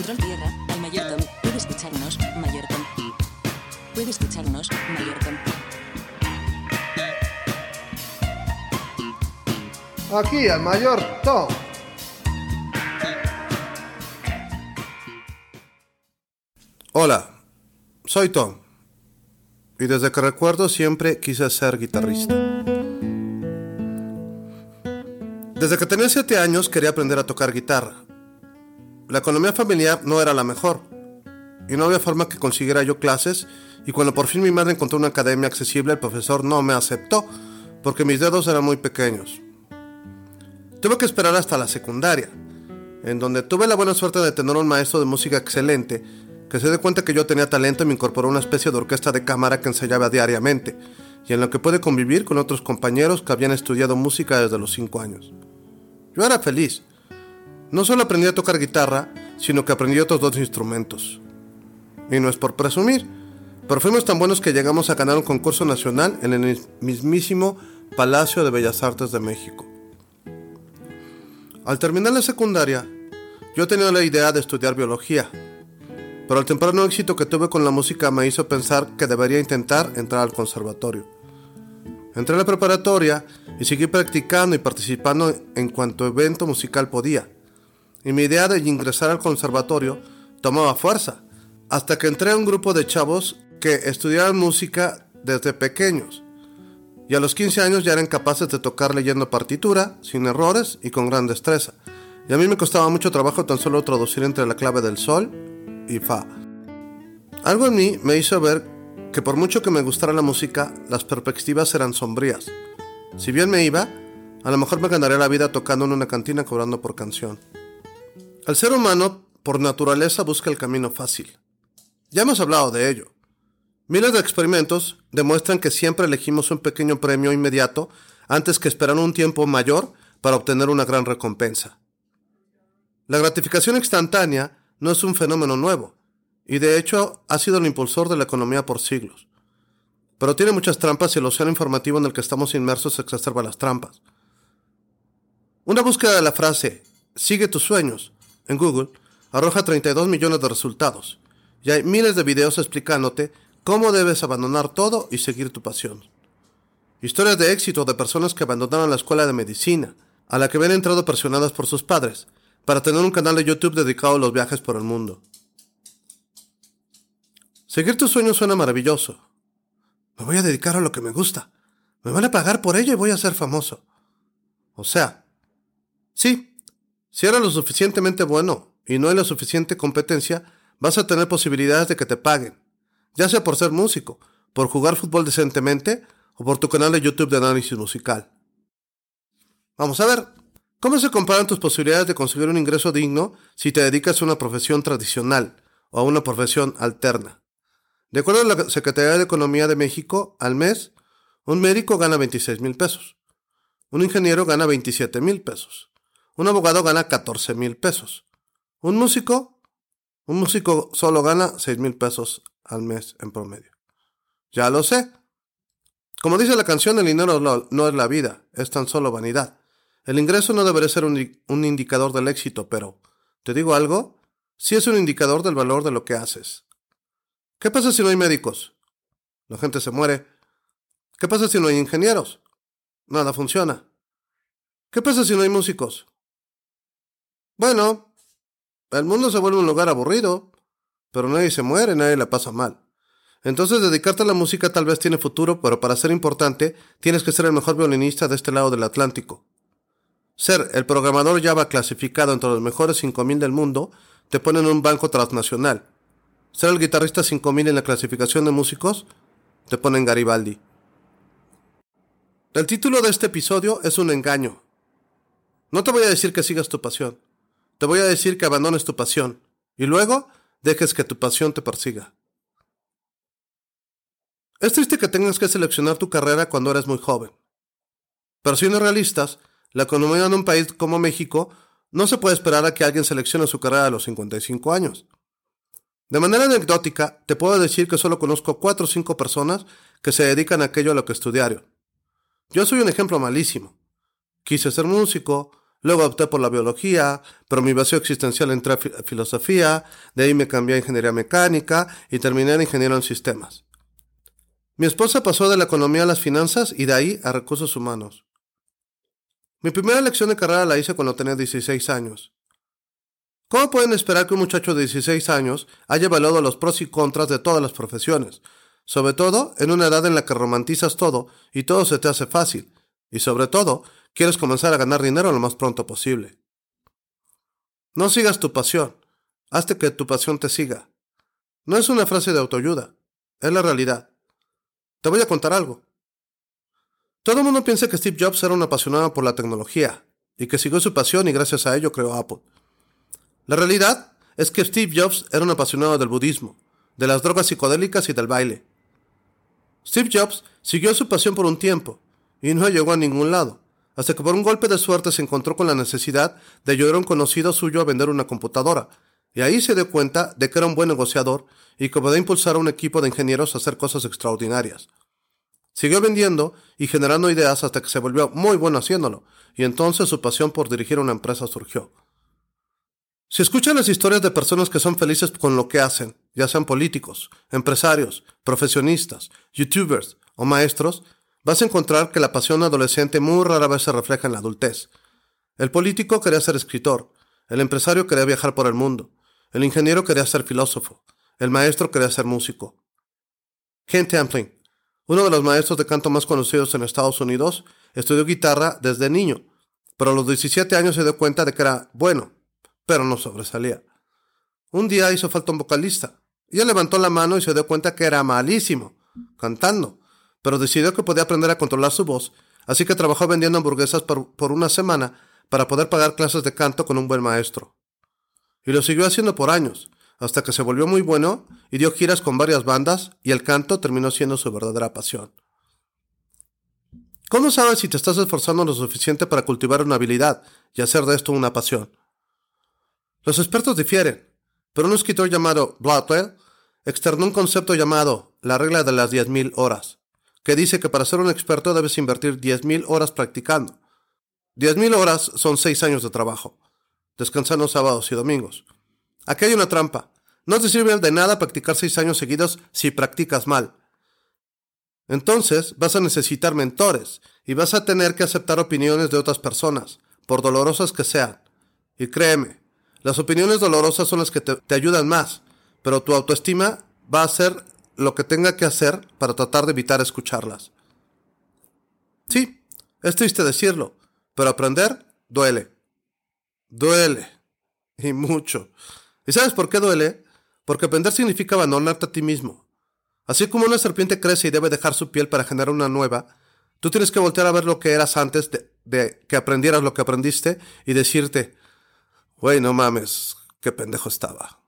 Control tierra, al mayor Tom. Puede escucharnos, mayor Tom. Puede escucharnos, mayor Tom. Aquí, al mayor Tom. Hola, soy Tom. Y desde que recuerdo siempre quise ser guitarrista. Desde que tenía 7 años quería aprender a tocar guitarra. La economía familiar no era la mejor. Y no había forma que consiguiera yo clases. Y cuando por fin mi madre encontró una academia accesible, el profesor no me aceptó porque mis dedos eran muy pequeños. Tuve que esperar hasta la secundaria, en donde tuve la buena suerte de tener un maestro de música excelente que se dio cuenta que yo tenía talento y me incorporó a una especie de orquesta de cámara que ensayaba diariamente y en la que pude convivir con otros compañeros que habían estudiado música desde los 5 años. Yo era feliz. No solo aprendí a tocar guitarra, sino que aprendí otros dos instrumentos. Y no es por presumir, pero fuimos tan buenos que llegamos a ganar un concurso nacional en el mismísimo Palacio de Bellas Artes de México. Al terminar la secundaria, yo tenía la idea de estudiar biología, pero el temprano éxito que tuve con la música me hizo pensar que debería intentar entrar al conservatorio. Entré a la preparatoria y seguí practicando y participando en cuanto evento musical podía. Y mi idea de ingresar al conservatorio tomaba fuerza, hasta que entré a un grupo de chavos que estudiaban música desde pequeños. Y a los 15 años ya eran capaces de tocar leyendo partitura, sin errores y con gran destreza. Y a mí me costaba mucho trabajo tan solo traducir entre la clave del sol y fa. Algo en mí me hizo ver que por mucho que me gustara la música, las perspectivas eran sombrías. Si bien me iba, a lo mejor me ganaría la vida tocando en una cantina cobrando por canción. El ser humano, por naturaleza, busca el camino fácil. Ya hemos hablado de ello. Miles de experimentos demuestran que siempre elegimos un pequeño premio inmediato antes que esperar un tiempo mayor para obtener una gran recompensa. La gratificación instantánea no es un fenómeno nuevo, y de hecho ha sido el impulsor de la economía por siglos. Pero tiene muchas trampas y el océano informativo en el que estamos inmersos exacerba las trampas. Una búsqueda de la frase Sigue tus sueños en Google arroja 32 millones de resultados, y hay miles de videos explicándote cómo debes abandonar todo y seguir tu pasión. Historias de éxito de personas que abandonaron la escuela de medicina, a la que habían entrado presionadas por sus padres, para tener un canal de YouTube dedicado a los viajes por el mundo. Seguir tus sueños suena maravilloso. Me voy a dedicar a lo que me gusta. Me van a pagar por ello y voy a ser famoso. O sea, sí, si eres lo suficientemente bueno y no hay la suficiente competencia, vas a tener posibilidades de que te paguen, ya sea por ser músico, por jugar fútbol decentemente o por tu canal de YouTube de análisis musical. Vamos a ver, ¿cómo se comparan tus posibilidades de conseguir un ingreso digno si te dedicas a una profesión tradicional o a una profesión alterna? De acuerdo a la Secretaría de Economía de México, al mes, un médico gana 26 mil pesos. Un ingeniero gana 27 mil pesos. Un abogado gana 14 mil pesos. Un músico, un músico solo gana 6 mil pesos al mes en promedio. Ya lo sé. Como dice la canción, el dinero no es la vida, es tan solo vanidad. El ingreso no debería ser un, un indicador del éxito, pero, ¿te digo algo? Sí es un indicador del valor de lo que haces. ¿Qué pasa si no hay médicos? La gente se muere. ¿Qué pasa si no hay ingenieros? Nada funciona. ¿Qué pasa si no hay músicos? Bueno, el mundo se vuelve un lugar aburrido, pero nadie se muere, nadie la pasa mal. Entonces dedicarte a la música tal vez tiene futuro, pero para ser importante tienes que ser el mejor violinista de este lado del Atlántico. Ser el programador Java clasificado entre los mejores 5.000 del mundo te pone en un banco transnacional ser el guitarrista 5000 en la clasificación de músicos te ponen Garibaldi. El título de este episodio es un engaño. No te voy a decir que sigas tu pasión. Te voy a decir que abandones tu pasión y luego dejes que tu pasión te persiga. Es triste que tengas que seleccionar tu carrera cuando eres muy joven. Pero siendo realistas, la economía de un país como México no se puede esperar a que alguien seleccione su carrera a los 55 años. De manera anecdótica, te puedo decir que solo conozco cuatro o cinco personas que se dedican a aquello a lo que estudiaron. Yo soy un ejemplo malísimo. Quise ser músico, Luego opté por la biología, pero mi vacío existencial entré a fi- filosofía, de ahí me cambié a ingeniería mecánica y terminé en ingeniero en sistemas. Mi esposa pasó de la economía a las finanzas y de ahí a recursos humanos. Mi primera lección de carrera la hice cuando tenía 16 años. ¿Cómo pueden esperar que un muchacho de 16 años haya evaluado los pros y contras de todas las profesiones? Sobre todo en una edad en la que romantizas todo y todo se te hace fácil. Y sobre todo, quieres comenzar a ganar dinero lo más pronto posible. No sigas tu pasión. Hazte que tu pasión te siga. No es una frase de autoayuda. Es la realidad. Te voy a contar algo. Todo el mundo piensa que Steve Jobs era un apasionado por la tecnología y que siguió su pasión y gracias a ello creó Apple. La realidad es que Steve Jobs era un apasionado del budismo, de las drogas psicodélicas y del baile. Steve Jobs siguió su pasión por un tiempo y no llegó a ningún lado, hasta que por un golpe de suerte se encontró con la necesidad de ayudar a un conocido suyo a vender una computadora, y ahí se dio cuenta de que era un buen negociador y que podía impulsar a un equipo de ingenieros a hacer cosas extraordinarias. Siguió vendiendo y generando ideas hasta que se volvió muy bueno haciéndolo, y entonces su pasión por dirigir una empresa surgió. Si escuchan las historias de personas que son felices con lo que hacen, ya sean políticos, empresarios, profesionistas, youtubers o maestros, vas a encontrar que la pasión adolescente muy rara vez se refleja en la adultez. El político quería ser escritor, el empresario quería viajar por el mundo, el ingeniero quería ser filósofo, el maestro quería ser músico. Ken Tamplin, uno de los maestros de canto más conocidos en Estados Unidos, estudió guitarra desde niño, pero a los 17 años se dio cuenta de que era bueno, pero no sobresalía. Un día hizo falta un vocalista, y él levantó la mano y se dio cuenta que era malísimo, cantando, pero decidió que podía aprender a controlar su voz, así que trabajó vendiendo hamburguesas por, una semana para poder pagar clases de canto con un buen maestro. Y lo siguió haciendo por años, hasta que se volvió muy bueno y dio giras con varias bandas y el canto terminó siendo su verdadera pasión. ¿Cómo sabes si te estás esforzando lo suficiente para cultivar una habilidad y hacer de esto una pasión? Los expertos difieren, pero un escritor llamado Blackwell externó un concepto llamado la regla de las 10.000 horas, que dice que para ser un experto debes invertir 10.000 horas practicando. 10.000 horas son 6 años de trabajo, descansando sábados y domingos. Aquí hay una trampa. No te sirve de nada practicar 6 años seguidos si practicas mal. Entonces vas a necesitar mentores y vas a tener que aceptar opiniones de otras personas, por dolorosas que sean. Y créeme, las opiniones dolorosas son las que te, te ayudan más, pero tu autoestima va a hacer lo que tenga que hacer para tratar de evitar escucharlas. Sí, es triste decirlo, pero aprender duele. Duele. Y mucho. ¿Y sabes por qué duele? Porque aprender significa abandonarte a ti mismo. Así como una serpiente crece y debe dejar su piel para generar una nueva, tú tienes que voltear a ver lo que eras antes de, de que aprendieras lo que aprendiste y decirte, güey, no mames, qué pendejo estaba.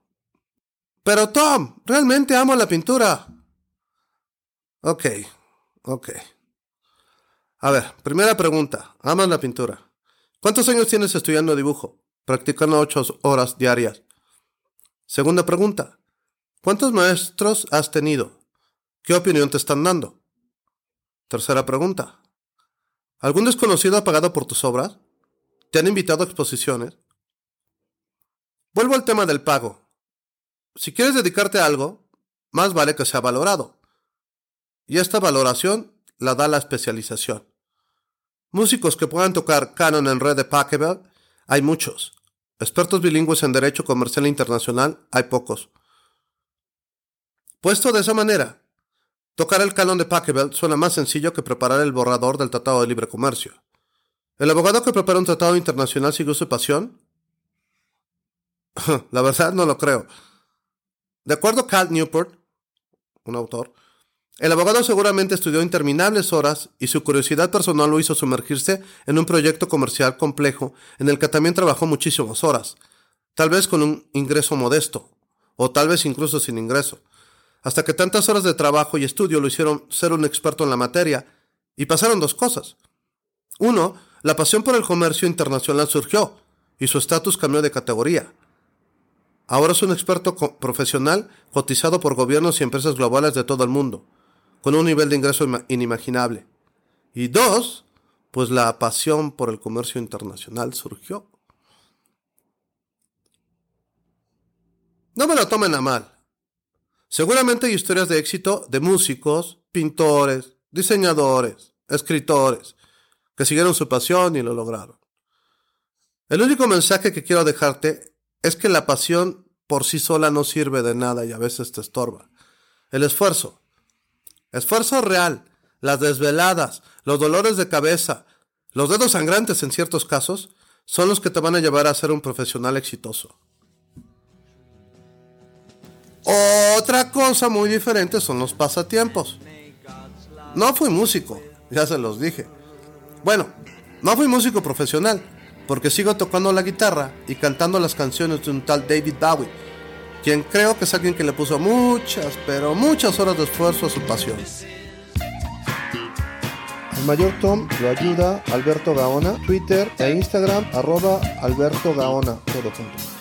Pero Tom, realmente amo la pintura. Ok, ok. A ver, primera pregunta. ¿Amas la pintura? ¿Cuántos años tienes estudiando dibujo? Practicando ocho horas diarias. Segunda pregunta. ¿Cuántos maestros has tenido? ¿Qué opinión te están dando? Tercera pregunta. ¿Algún desconocido ha pagado por tus obras? ¿Te han invitado a exposiciones? Vuelvo al tema del pago. Si quieres dedicarte a algo, más vale que sea valorado. Y esta valoración la da la especialización. Músicos que puedan tocar canon en red de Pachelbel, hay muchos. Expertos bilingües en derecho comercial internacional, hay pocos. Puesto de esa manera, tocar el canon de Pachelbel suena más sencillo que preparar el borrador del Tratado de Libre Comercio. ¿El abogado que prepara un tratado internacional siguió su pasión? La verdad no lo creo. De acuerdo a Cal Newport, un autor, el abogado seguramente estudió interminables horas y su curiosidad personal lo hizo sumergirse en un proyecto comercial complejo en el que también trabajó muchísimas horas, tal vez con un ingreso modesto, o tal vez incluso sin ingreso, hasta que tantas horas de trabajo y estudio lo hicieron ser un experto en la materia, y pasaron dos cosas. Uno, la pasión por el comercio internacional surgió, y su estatus cambió de categoría. Ahora es un experto profesional cotizado por gobiernos y empresas globales de todo el mundo, con un nivel de ingreso inimaginable. Y dos, pues la pasión por el comercio internacional surgió. No me lo tomen a mal. Seguramente hay historias de éxito de músicos, pintores, diseñadores, escritores, que siguieron su pasión y lo lograron. El único mensaje que quiero dejarte es que la pasión por sí sola no sirve de nada y a veces te estorba. El esfuerzo. Esfuerzo real, las desveladas, los dolores de cabeza, los dedos sangrantes en ciertos casos, son los que te van a llevar a ser un profesional exitoso. Otra cosa muy diferente son los pasatiempos. No fui músico, ya se los dije. Bueno, no fui músico profesional, porque sigo tocando la guitarra y cantando las canciones de un tal David Bowie, quien creo que es alguien que le puso muchas, pero muchas horas de esfuerzo a su pasión. El mayor Tom lo ayuda Alberto Gaona, Twitter e Instagram arroba Alberto Gaona, todo junto.